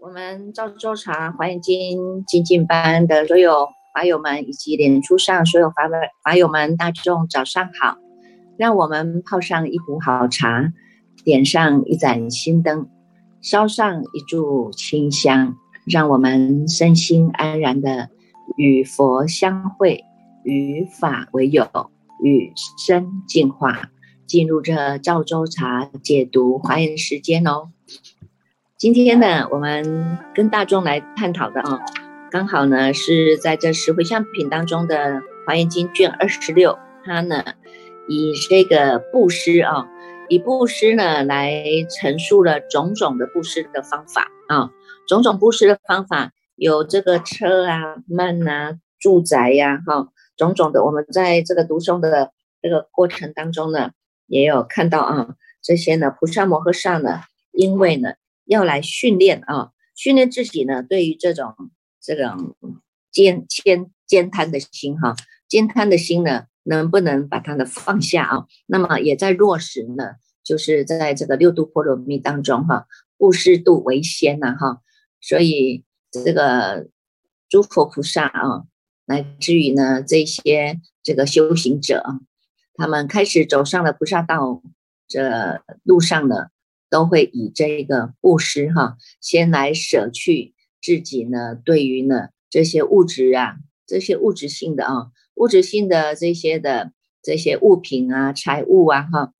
我们赵州茶华严经精进班的所有法友们，以及脸书上所有法法法友们，大众早上好！让我们泡上一壶好茶，点上一盏心灯，烧上一炷清香，让我们身心安然的与佛相会，与法为友，与生进化，进入这赵州茶解读华严时间哦。今天呢，我们跟大众来探讨的啊，刚好呢是在这十回向品当中的《华严经》卷二十六，它呢以这个布施啊，以布施呢来陈述了种种的布施的方法啊，种种布施的方法有这个车啊、慢啊、住宅呀，哈，种种的，我们在这个读诵的这个过程当中呢，也有看到啊，这些呢，菩萨摩诃萨呢，因为呢。要来训练啊，训练自己呢，对于这种这种坚坚坚贪的心哈，坚贪的心呢，能不能把它的放下啊？那么也在落实呢，就是在这个六度波罗蜜当中哈，布施度为先呐哈，所以这个诸佛菩萨啊，乃至于呢这些这个修行者啊，他们开始走上了菩萨道这路上呢。都会以这个布施哈，先来舍去自己呢，对于呢这些物质啊，这些物质性的啊，物质性的这些的这些物品啊、财物啊哈，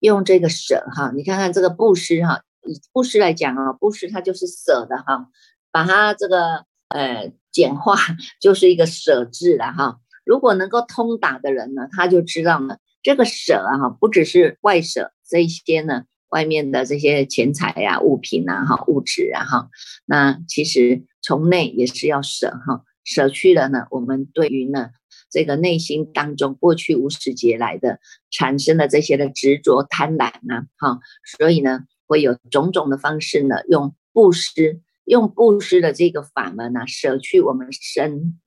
用这个舍哈，你看看这个布施哈，以布施来讲啊，布施它就是舍的哈，把它这个呃简化 就是一个舍字了哈。如果能够通达的人呢，他就知道呢，这个舍啊，不只是外舍。这些呢，外面的这些钱财呀、物品啊、哈物质啊、哈，那其实从内也是要舍哈，舍去了呢，我们对于呢这个内心当中过去无始劫来的产生的这些的执着、贪婪呐，哈，所以呢会有种种的方式呢，用布施，用布施的这个法门呢，舍去我们身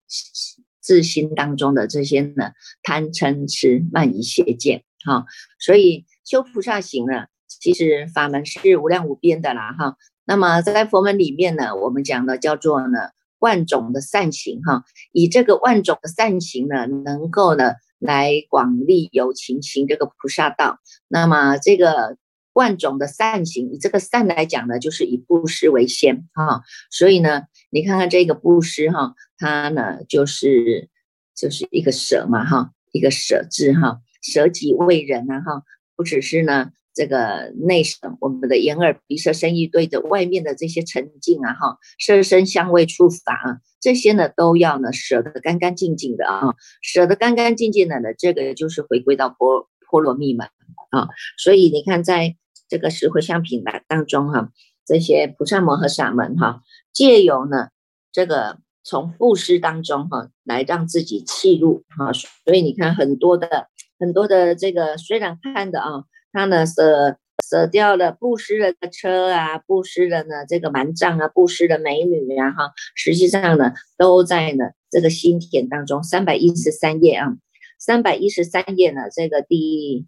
自心当中的这些呢贪嗔痴慢疑邪见，哈，所以。修菩萨行呢，其实法门是无量无边的啦，哈。那么在佛门里面呢，我们讲的叫做呢万种的善行，哈。以这个万种的善行呢，能够呢来广利有情行这个菩萨道。那么这个万种的善行，以这个善来讲呢，就是以布施为先，哈。所以呢，你看看这个布施，哈，它呢就是就是一个舍嘛，哈，一个舍字，哈，舍己为人啊，哈。不只是呢，这个内省，我们的眼耳鼻舌身意对着外面的这些沉静啊，哈，色身香味触法啊，这些呢都要呢舍得干干净净的啊，舍得干干净净的呢，这个就是回归到波波罗蜜门啊。所以你看，在这个十回向品来当中哈，这些菩萨摩诃萨们哈，借由呢这个从布施当中哈，来让自己契入哈，所以你看很多的。很多的这个虽然看的啊，他呢舍舍掉了布施的车啊，布施的呢这个蛮藏啊，布施的美女啊，哈，实际上呢都在呢这个心田当中。三百一十三页啊，三百一十三页呢这个第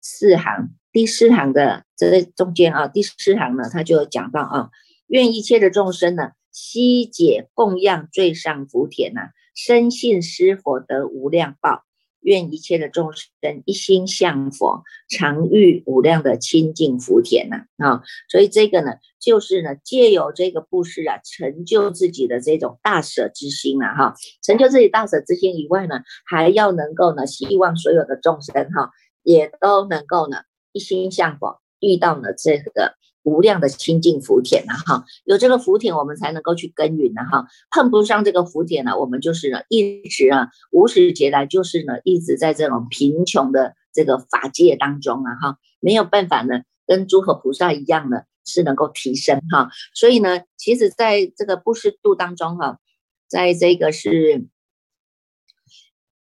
四行，第四行的这中间啊，第四行呢他就讲到啊，愿一切的众生呢悉解供养最上福田呐，深信施佛得无量报。愿一切的众生一心向佛，常遇无量的清净福田呐啊！所以这个呢，就是呢，借由这个布施啊，成就自己的这种大舍之心啊哈，成就自己大舍之心以外呢，还要能够呢，希望所有的众生哈，也都能够呢，一心向往，遇到了这个。无量的清净福田了，哈，有这个福田，我们才能够去耕耘呐，哈，碰不上这个福田呢，我们就是呢，一直啊，无始劫来就是呢，一直在这种贫穷的这个法界当中啊，哈，没有办法呢，跟诸佛菩萨一样呢，是能够提升哈，所以呢，其实在这个布施度当中哈，在这个是。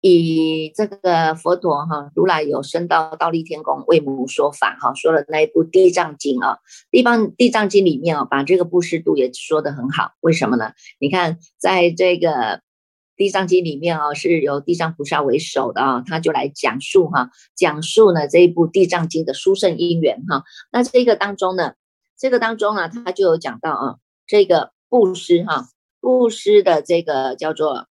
以这个佛陀哈，如来有升到倒立天宫为母说法哈，说了那一部《地藏经》啊，《地方地藏经》里面啊，把这个布施度也说得很好。为什么呢？你看，在这个地藏经里面啊，是由地藏菩萨为首的啊，他就来讲述哈，讲述呢这一部地藏经的殊胜因缘哈。那这个当中呢，这个当中啊，他就有讲到啊，这个布施哈，布施的这个叫做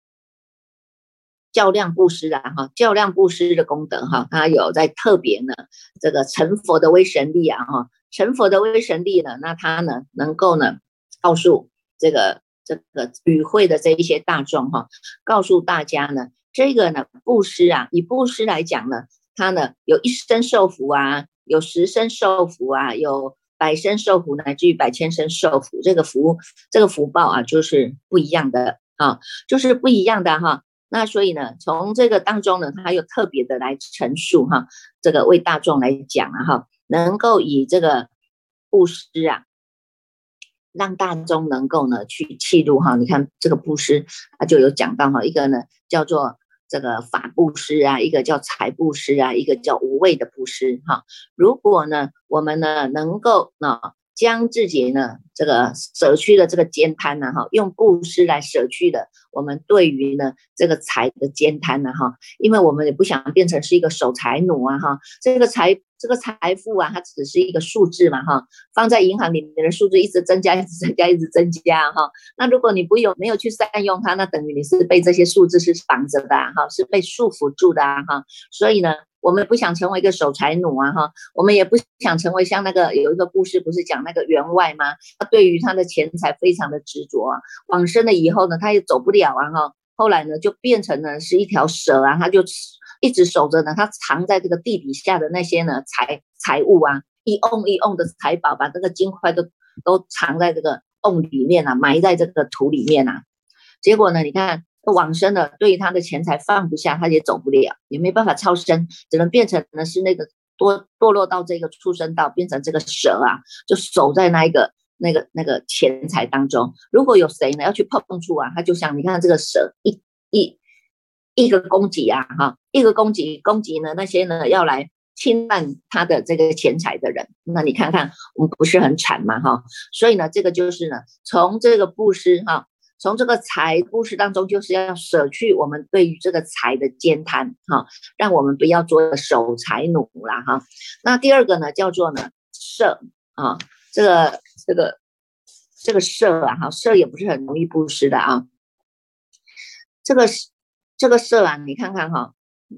较量布施啊哈，较量布施的功德哈，他有在特别呢，这个成佛的威神力啊哈，成佛的威神力呢，那他呢能够呢告诉这个。这个与会的这一些大众哈，告诉大家呢，这个呢布施啊，以布施来讲呢，它呢有一生受福啊，有十生受福啊，有百生受福乃至于百千生受福，这个福这个福报啊，就是不一样的啊，就是不一样的哈。那所以呢，从这个当中呢，他又特别的来陈述哈，这个为大众来讲啊哈，能够以这个布施啊。让大众能够呢去记录哈，你看这个布施，他就有讲到哈，一个呢叫做这个法布施啊，一个叫财布施啊，一个叫无畏的布施哈。如果呢我们呢能够呢将自己呢这个舍去的这个煎贪呢哈，用布施来舍去的，我们对于呢这个财的煎贪呢哈，因为我们也不想变成是一个守财奴啊哈，这个财。这个财富啊，它只是一个数字嘛，哈，放在银行里面的数字一直增加，一直增加，一直增加，哈。那如果你不有没有去善用它，那等于你是被这些数字是绑着的，哈，是被束缚住的，哈。所以呢，我们不想成为一个守财奴啊，哈，我们也不想成为像那个有一个故事，不是讲那个员外吗？他对于他的钱财非常的执着啊，往生了以后呢，他也走不了啊，哈。后来呢，就变成了是一条蛇啊，他就。一直守着呢，他藏在这个地底下的那些呢财财物啊，一瓮一瓮的财宝，把这个金块都都藏在这个瓮里面啊，埋在这个土里面啊。结果呢，你看往生了，对于他的钱财放不下，他也走不了，也没办法超生，只能变成呢是那个堕堕落到这个畜生道，变成这个蛇啊，就守在那一个那个那个钱财当中。如果有谁呢要去碰触啊，他就像你看这个蛇一一。一个攻击啊，哈，一个攻击，攻击呢，那些呢要来侵犯他的这个钱财的人，那你看看，我们不是很惨吗？哈，所以呢，这个就是呢，从这个布施哈，从这个财布施当中，就是要舍去我们对于这个财的兼贪哈，让我们不要做守财奴啦哈。那第二个呢，叫做呢舍啊，这个这个这个舍啊，哈，舍也不是很容易布施的啊，这个是。这个色啊，你看看哈，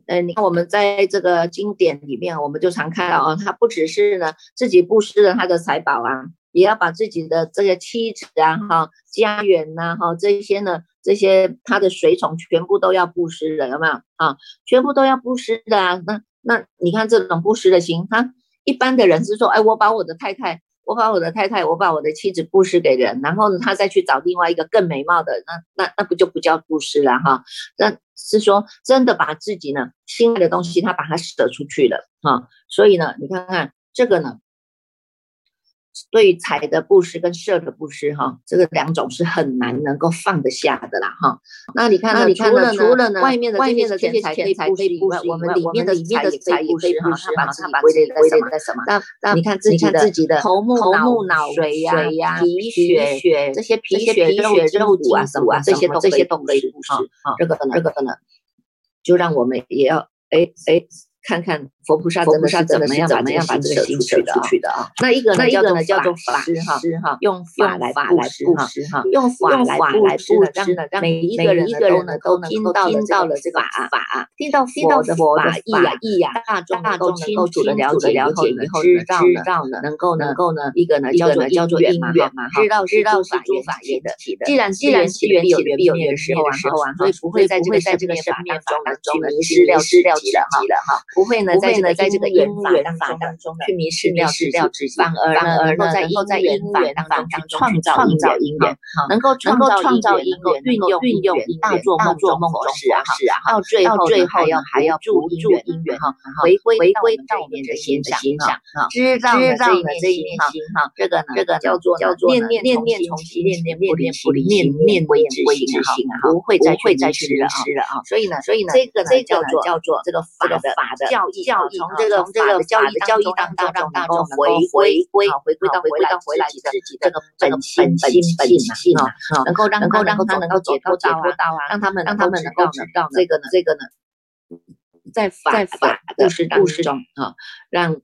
呃，你看我们在这个经典里面，我们就常看到啊，他不只是呢自己布施了他的财宝啊，也要把自己的这个妻子啊、哈家园呐、哈这些呢，这些他的随从全部都要布施的，有没有啊？全部都要布施的啊。那那你看这种布施的心，他一般的人是说，哎，我把我的太太。我把我的太太，我把我的妻子布施给人，然后呢，他再去找另外一个更美貌的，那那那不就不叫布施了哈？那是说真的把自己呢心爱的东西，他把它舍出去了哈。所以呢，你看看这个呢。对于财的布施跟色的布施，哈，这个两种是很难能够放得下的啦，哈。那你看，那你看呢？除了呢，外面的外面的这些钱财可以布施，我们里面的里面的财也可以布施，哈。他把自己归类在什么？那你看自己的头目脑水呀、皮血这些皮血肉肉骨啊什么这些都这些都可以布施，哈。这个呢，这个呢，就让我们也要哎哎。看看佛菩萨怎么样怎么样把这个心舍出去的啊？那一个呢叫做叫做法师哈，用法来布施哈，用法来布施呢，让每一个人都能都听到听到了这个法，听到佛的法义啊义啊，大众大众清楚的了解了解以后知道呢，能够能够呢一个呢叫做叫做因缘嘛哈，知道知道是诸法业的。既然既然起缘有缘必有缘的时候啊，所以不会在这个在这个生命中呢迷失掉失掉自己了哈。不会呢，在呢，在这个因缘法当中去迷失掉自己，反而呢，能够在因缘当中创造创造因缘，能够能够创造因缘，运用运用大做梦做梦中是啊是啊，到最后最后要还要助助因缘哈，回归回归到我们的心想哈，知道知道呢这一念心哈，这个呢这个叫做叫做念念念念从心，念念不离不离念念为之心哈，不会再会再去迷失了啊，所以呢所以呢这个呢叫做叫做这个法的法的。教义教从这个从这个教育教育当中让大众回回归回归到回归到回来自己的这个本心本性啊，能够让能够让他能够解脱解脱到啊，让他们让他们能够知道这个呢这个呢，在法在法故事故事中啊，让。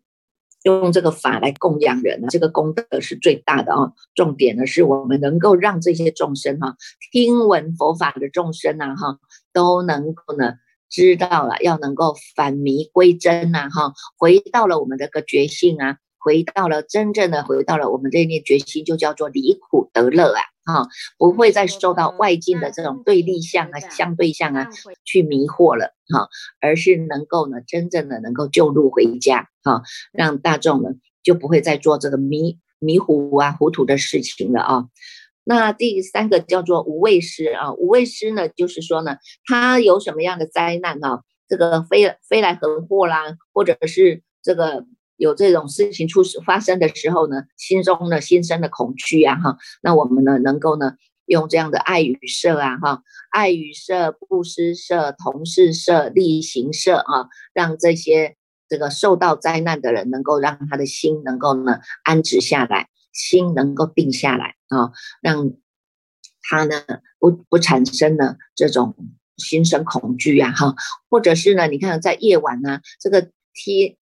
用这个法来供养人呢，这个功德是最大的啊。重点呢，是我们能够让这些众生哈，听闻佛法的众生呐哈，都能够呢知道了，要能够返迷归真呐哈，回到了我们这个觉性啊。回到了真正的，回到了我们这念决心，就叫做离苦得乐啊！哈，不会再受到外境的这种对立相啊、相对相啊去迷惑了哈，而是能够呢，真正的能够救路回家哈，让大众呢就不会再做这个迷迷糊啊、糊涂的事情了啊。那第三个叫做无畏师啊，无畏师呢，就是说呢，他有什么样的灾难啊，这个飞飞来横祸啦，或者是这个。有这种事情出事发生的时候呢，心中呢心生的恐惧啊哈，那我们呢能够呢用这样的爱与舍啊哈，爱与舍、布施舍、同事舍、利行舍啊，让这些这个受到灾难的人能够让他的心能够呢安止下来，心能够定下来啊，让他呢不不产生呢这种心生恐惧呀哈，或者是呢你看在夜晚呢这个贴。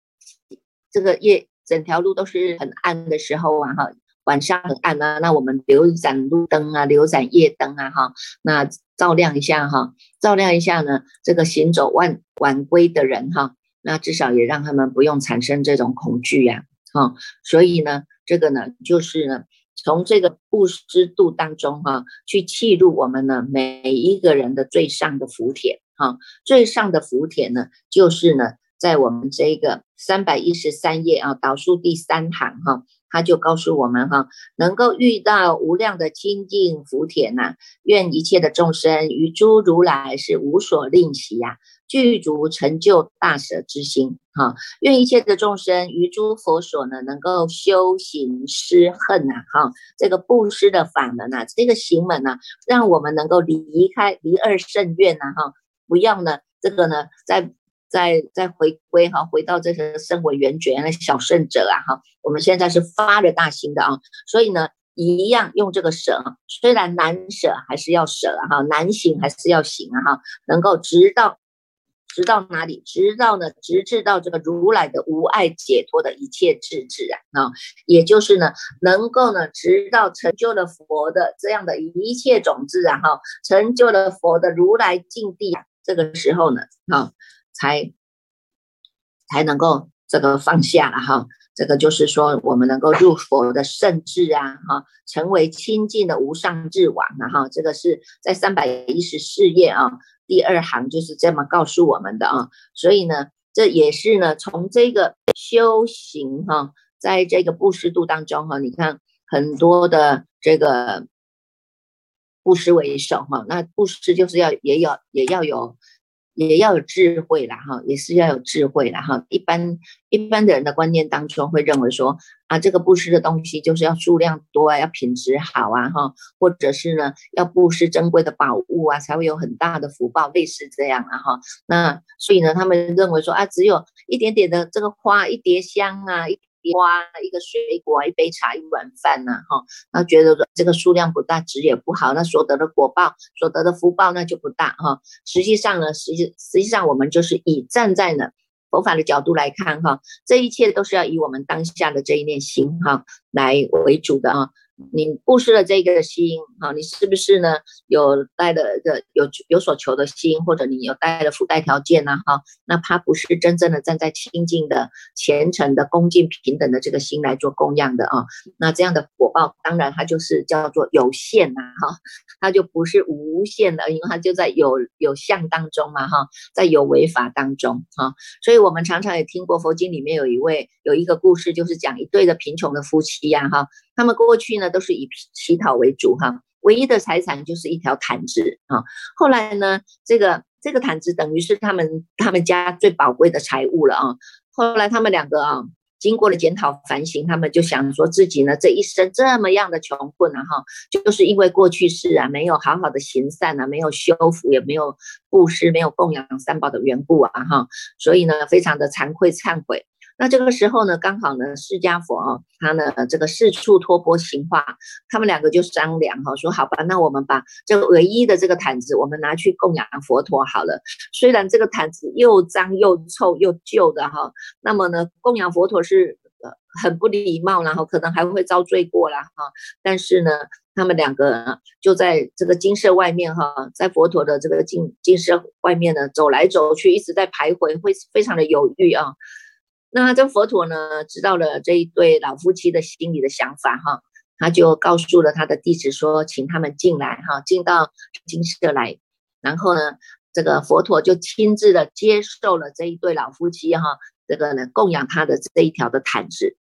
这个夜整条路都是很暗的时候啊，哈，晚上很暗啊，那我们留一盏路灯啊，留盏夜灯啊，哈，那照亮一下哈，照亮一下呢，这个行走晚晚归的人哈，那至少也让他们不用产生这种恐惧呀，啊，所以呢，这个呢，就是呢，从这个布施度当中哈，去记录我们呢每一个人的最上的福田，哈，最上的福田呢，就是呢。在我们这个三百一十三页啊，导数第三行哈，他就告诉我们哈，能够遇到无量的清净福田呐，愿一切的众生于诸如来是无所吝惜呀，具足成就大舍之心哈，愿一切的众生于诸佛所呢，能够修行施恨呐哈，这个布施的法门呐，这个行门呐，让我们能够离开离二圣愿呐哈，不要呢这个呢在。再再回归哈，回到这个身为圆觉那小圣者啊哈，我们现在是发了大心的啊，所以呢，一样用这个舍，虽然难舍还是要舍哈，难行还是要行啊哈，能够直到直到哪里？直到呢，直至到这个如来的无爱解脱的一切智智啊啊，也就是呢，能够呢，直到成就了佛的这样的一切种子啊哈，成就了佛的如来境地啊，这个时候呢，哈。才才能够这个放下了哈，这个就是说我们能够入佛的圣智啊哈，成为清净的无上智王啊哈，这个是在三百一十四页啊第二行就是这么告诉我们的啊，所以呢，这也是呢从这个修行哈，在这个布施度当中哈，你看很多的这个布施为首哈，那布施就是要也要也要有。也要有智慧啦，哈，也是要有智慧啦，哈。一般一般的人的观念当中会认为说，啊，这个布施的东西就是要数量多啊，要品质好啊，哈，或者是呢，要布施珍贵的宝物啊，才会有很大的福报，类似这样啊，哈。那所以呢，他们认为说，啊，只有一点点的这个花，一碟香啊，一。瓜一个水果，一杯茶，一碗饭呢，哈，那觉得这个数量不大，值也不好，那所得的果报，所得的福报那就不大，哈。实际上呢，实际实际上我们就是以站在呢佛法的角度来看，哈，这一切都是要以我们当下的这一念心，哈，来为主的啊。你布施了这个心，哈，你是不是呢？有带的的有有所求的心，或者你有带的附带条件呢？哈，那他不是真正的站在清净的、虔诚的、恭敬平等的这个心来做供养的啊。那这样的果报，当然它就是叫做有限呐，哈，它就不是无限的，因为它就在有有相当中嘛，哈，在有为法当中，哈。所以我们常常也听过佛经里面有一位有一个故事，就是讲一对的贫穷的夫妻呀，哈。他们过去呢都是以乞讨为主哈，唯一的财产就是一条毯子啊。后来呢，这个这个毯子等于是他们他们家最宝贵的财物了啊。后来他们两个啊，经过了检讨反省，他们就想说自己呢这一生这么样的穷困啊哈，就是因为过去世啊没有好好的行善啊，没有修福，也没有布施，没有供养三宝的缘故啊哈，所以呢非常的惭愧忏悔。那这个时候呢，刚好呢，释迦佛啊，他呢这个四处托钵行化，他们两个就商量哈，说好吧，那我们把这个唯一的这个毯子，我们拿去供养佛陀好了。虽然这个毯子又脏又臭又旧的哈，那么呢，供养佛陀是呃很不礼貌，然后可能还会遭罪过啦哈。但是呢，他们两个就在这个金舍外面哈，在佛陀的这个金金舍外面呢走来走去，一直在徘徊，会非常的犹豫啊。那这佛陀呢，知道了这一对老夫妻的心里的想法哈，他就告诉了他的弟子说，请他们进来哈，进到金舍来。然后呢，这个佛陀就亲自的接受了这一对老夫妻哈，这个呢供养他的这一条的毯子。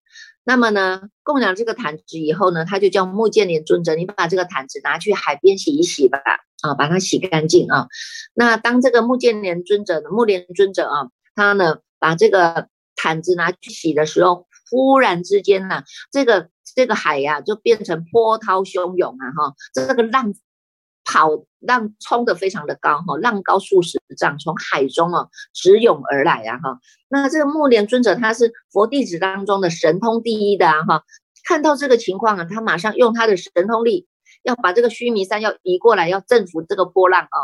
那么呢，供养这个毯子以后呢，他就叫木建连尊者，你把这个毯子拿去海边洗一洗吧，啊，把它洗干净啊。那当这个木建连尊者的目连尊者啊，他呢把这个。毯子拿去洗的时候，忽然之间呢，这个这个海呀就变成波涛汹涌啊哈，这个浪跑浪冲的非常的高哈，浪高数十丈，从海中啊直涌而来啊哈。那这个木莲尊者他是佛弟子当中的神通第一的啊哈，看到这个情况啊，他马上用他的神通力要把这个须弥山要移过来，要征服这个波浪啊，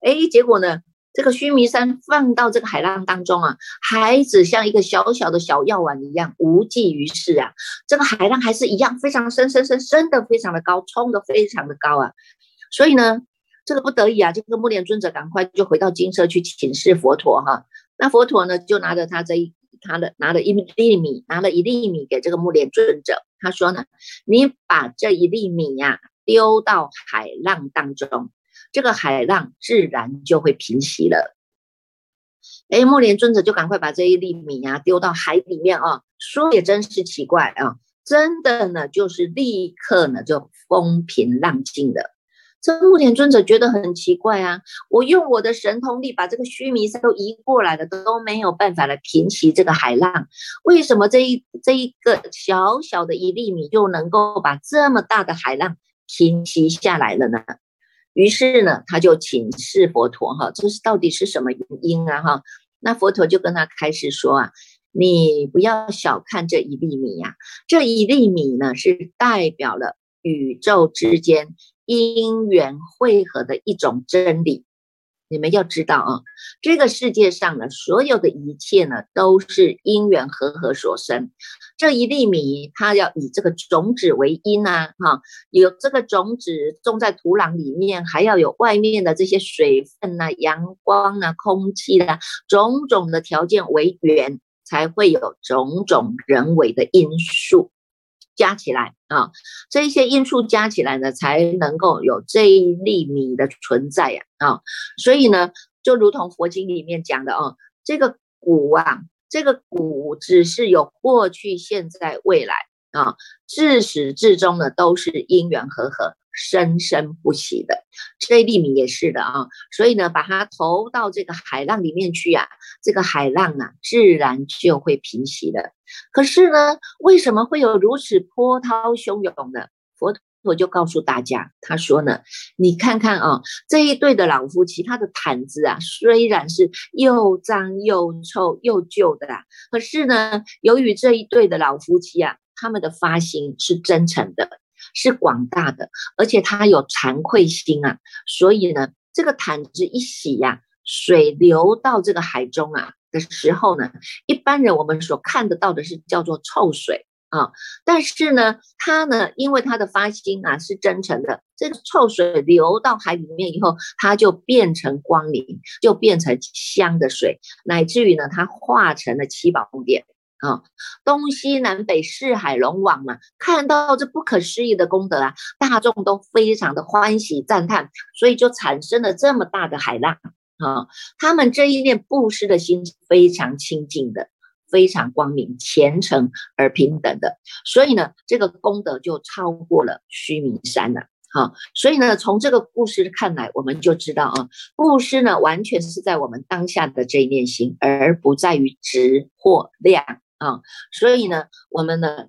哎，结果呢？这个须弥山放到这个海浪当中啊，孩子像一个小小的小药丸一样无济于事啊。这个海浪还是一样非常深深深深的非常的高，冲的非常的高啊。所以呢，这个不得已啊，这个木莲尊者赶快就回到金舍去请示佛陀哈。那佛陀呢，就拿着他这一他的拿了一粒米，拿了一粒米给这个木莲尊者，他说呢，你把这一粒米呀丢到海浪当中。这个海浪自然就会平息了。哎，木莲尊者就赶快把这一粒米啊丢到海里面啊，说也真是奇怪啊，真的呢，就是立刻呢就风平浪静的。这木莲尊者觉得很奇怪啊，我用我的神通力把这个须弥山都移过来了，都没有办法来平息这个海浪，为什么这一这一个小小的一粒米就能够把这么大的海浪平息下来了呢？于是呢，他就请示佛陀哈，这是到底是什么原因啊哈？那佛陀就跟他开始说啊，你不要小看这一粒米呀，这一粒米呢是代表了宇宙之间因缘汇合的一种真理。你们要知道啊，这个世界上呢，所有的一切呢，都是因缘和合所生。这一粒米，它要以这个种子为因啊，哈，有这个种子种在土壤里面，还要有外面的这些水分啊、阳光啊、空气啊，种种的条件为缘，才会有种种人为的因素。加起来啊，这一些因素加起来呢，才能够有这一粒米的存在呀啊，所以呢，就如同佛经里面讲的啊，这个古啊，这个古只是有过去、现在、未来啊，自始至终呢，都是因缘和合。生生不息的，这粒米也是的啊，所以呢，把它投到这个海浪里面去啊，这个海浪啊，自然就会平息的。可是呢，为什么会有如此波涛汹涌呢？佛陀就告诉大家，他说呢，你看看啊，这一对的老夫妻，他的毯子啊，虽然是又脏又臭又旧的啦，可是呢，由于这一对的老夫妻啊，他们的发心是真诚的。是广大的，而且他有惭愧心啊，所以呢，这个毯子一洗呀，水流到这个海中啊的时候呢，一般人我们所看得到的是叫做臭水啊，但是呢，他呢，因为他的发心啊是真诚的，这个臭水流到海里面以后，它就变成光明，就变成香的水，乃至于呢，它化成了七宝宫殿。啊，东西南北四海龙王嘛，看到这不可思议的功德啊，大众都非常的欢喜赞叹，所以就产生了这么大的海浪啊。他们这一念布施的心非常清净的，非常光明、虔诚而平等的，所以呢，这个功德就超过了须弥山了。好，所以呢，从这个故事看来，我们就知道啊，布施呢，完全是在我们当下的这一念心，而不在于值或量。啊。所以呢，我们呢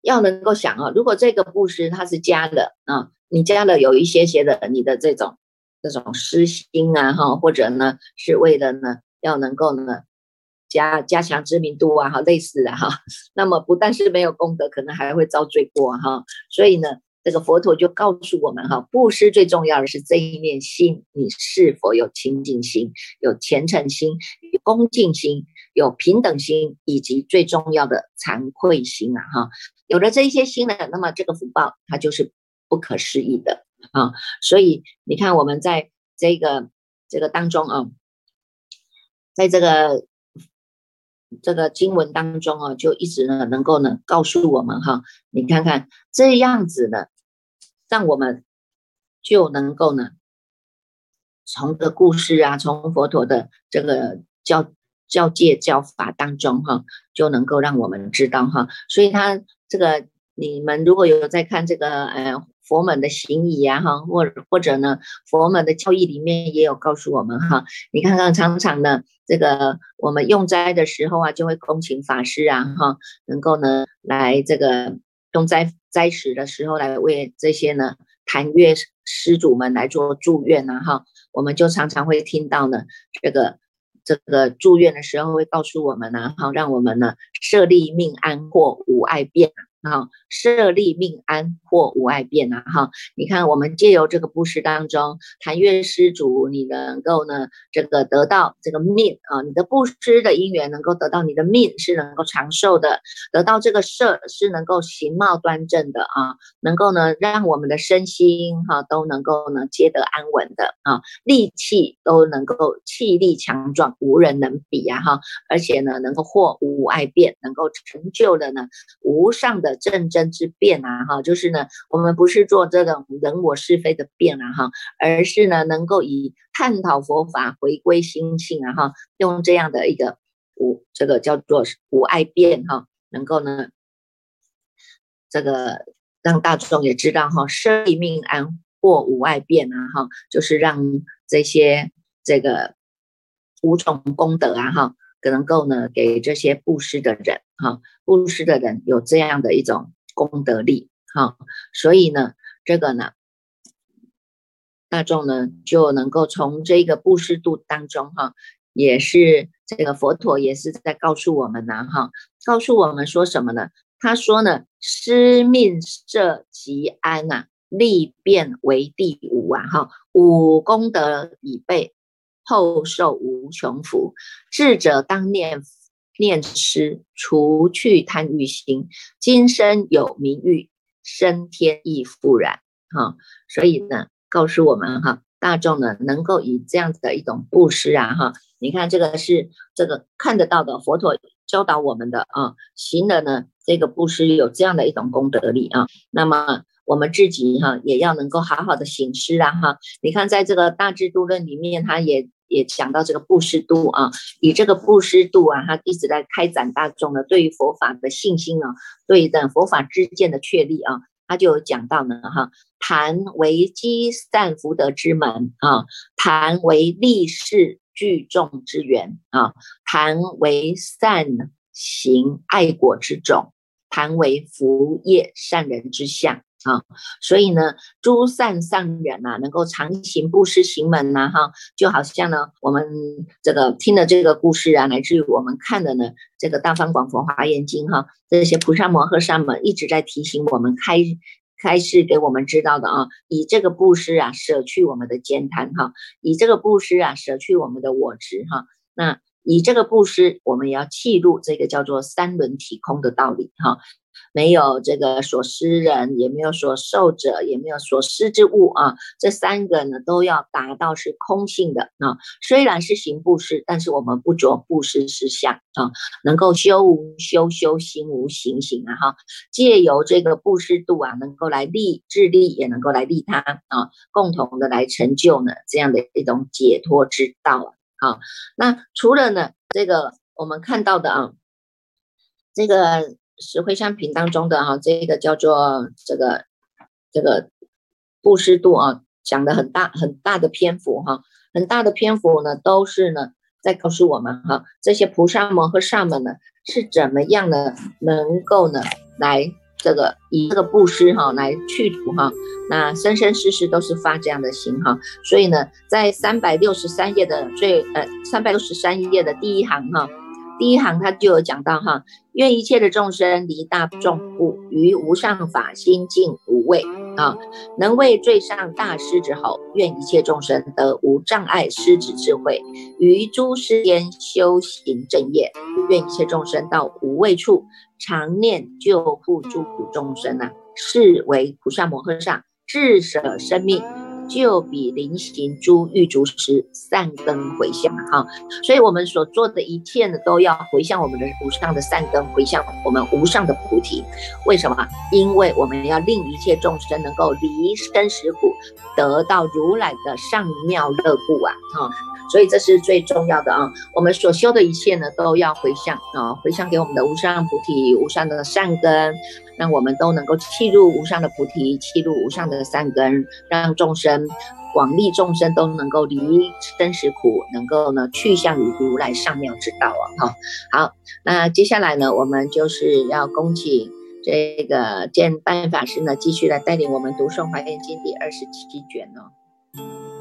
要能够想啊，如果这个布施它是加了啊，你加了有一些些的你的这种这种私心啊哈，或者呢是为了呢要能够呢加加强知名度啊哈，类似的哈，那么不但是没有功德，可能还会遭罪过哈。所以呢。这个佛陀就告诉我们哈，布施最重要的是这一念心，你是否有清净心、有虔诚心、有恭敬心、有平等心，以及最重要的惭愧心啊哈。有了这一些心呢，那么这个福报它就是不可思议的啊。所以你看，我们在这个这个当中啊，在这个。这个经文当中啊，就一直呢能够呢告诉我们哈，你看看这样子呢，让我们就能够呢从的故事啊，从佛陀的这个教教戒教法当中哈，就能够让我们知道哈，所以他这个你们如果有在看这个呃。佛门的行仪啊，哈，或或者呢，佛门的教义里面也有告诉我们哈，你看看常常呢，这个我们用斋的时候啊，就会恭请法师啊，哈，能够呢来这个用斋斋食的时候来为这些呢坛月施主们来做祝愿呐，哈，我们就常常会听到呢，这个这个住院的时候会告诉我们呢，好，让我们呢设立命安或无碍变。啊，设立命安或无碍变呐，哈，你看我们借由这个布施当中，谈愿施主，你能够呢，这个得到这个命啊，你的布施的因缘能够得到你的命是能够长寿的，得到这个色是能够形貌端正的啊，能够呢让我们的身心哈都能够呢皆得安稳的啊，力气都能够气力强壮，无人能比呀哈，而且呢能够获无碍变，能够成就了呢无上的。正真之辩啊，哈，就是呢，我们不是做这种人我是非的辩啊，哈，而是呢，能够以探讨佛法、回归心性啊，哈，用这样的一个无这个叫做无爱辩哈，能够呢，这个让大众也知道哈，生命安或无爱辩啊，哈，就是让这些这个五种功德啊，哈。能够呢，给这些布施的人，哈，布施的人有这样的一种功德力，哈，所以呢，这个呢，大众呢就能够从这个布施度当中，哈，也是这个佛陀也是在告诉我们呢，哈，告诉我们说什么呢？他说呢，施命摄吉安呐，利变为第五啊，哈，五功德已备。后受无穷福，智者当念念师，除去贪欲心，今生有名誉，升天亦复然。哈，所以呢，告诉我们哈，大众呢，能够以这样子的一种布施啊，哈，你看这个是这个看得到的，佛陀教导我们的啊，行的呢，这个布施有这样的一种功德力啊，那么。我们自己哈也要能够好好的行施啊哈！你看，在这个大智度论里面，他也也讲到这个布施度啊，以这个布施度啊，他一直在开展大众的对于佛法的信心啊，对等佛法之见的确立啊，他就讲到呢哈，谈为积善福德之门啊，谈为立世聚众之源啊，谈为善行爱国之种，谈为福业善人之相。啊，所以呢，诸善善人呐，能够常行布施行门呐，哈，就好像呢，我们这个听的这个故事啊，乃至于我们看的呢，这个《大方广佛华严经》哈，这些菩萨摩诃萨们一直在提醒我们，开开示给我们知道的啊，以这个布施啊，舍去我们的艰贪哈，以这个布施啊，舍去我们的我执哈，那以这个布施，我们也要记录这个叫做三轮体空的道理哈。没有这个所施人，也没有所受者，也没有所施之物啊。这三个呢，都要达到是空性的啊。虽然是行布施，但是我们不着布施实相啊，能够修无修，修心无行行啊哈。借由这个布施度啊，能够来利自利，也能够来利他啊，共同的来成就呢这样的一种解脱之道啊。那除了呢这个我们看到的啊，这个。石灰香品当中的哈，这个叫做这个这个布施度啊，讲的很大很大的篇幅哈，很大的篇幅呢，都是呢在告诉我们哈，这些菩萨摩诃萨们呢是怎么样呢，能够呢来这个以这个布施哈来去除哈，那生生世世都是发这样的心哈，所以呢，在三百六十三页的最呃三百六十三页的第一行哈。第一行他就有讲到哈，愿一切的众生离大众故，于无上法心净无畏啊，能为最上大师之后，愿一切众生得无障碍师子智慧，于诸世间修行正业，愿一切众生到无畏处，常念救护诸苦众生啊，是为菩萨摩诃萨至舍生命。就比临行珠、玉竹石善根回向哈，所以我们所做的一切呢，都要回向我们的无上的善根，回向我们无上的菩提。为什么？因为我们要令一切众生能够离生死苦，得到如来的上妙乐故啊！哈，所以这是最重要的啊！我们所修的一切呢，都要回向啊，回向给我们的无上菩提、无上的善根。让我们都能够契入无上的菩提，契入无上的善根，让众生广利众生都能够离生死苦，能够呢去向于如来上妙之道啊！好，那接下来呢，我们就是要恭请这个见办法师呢，继续来带领我们读诵《华严经》第二十七卷哦。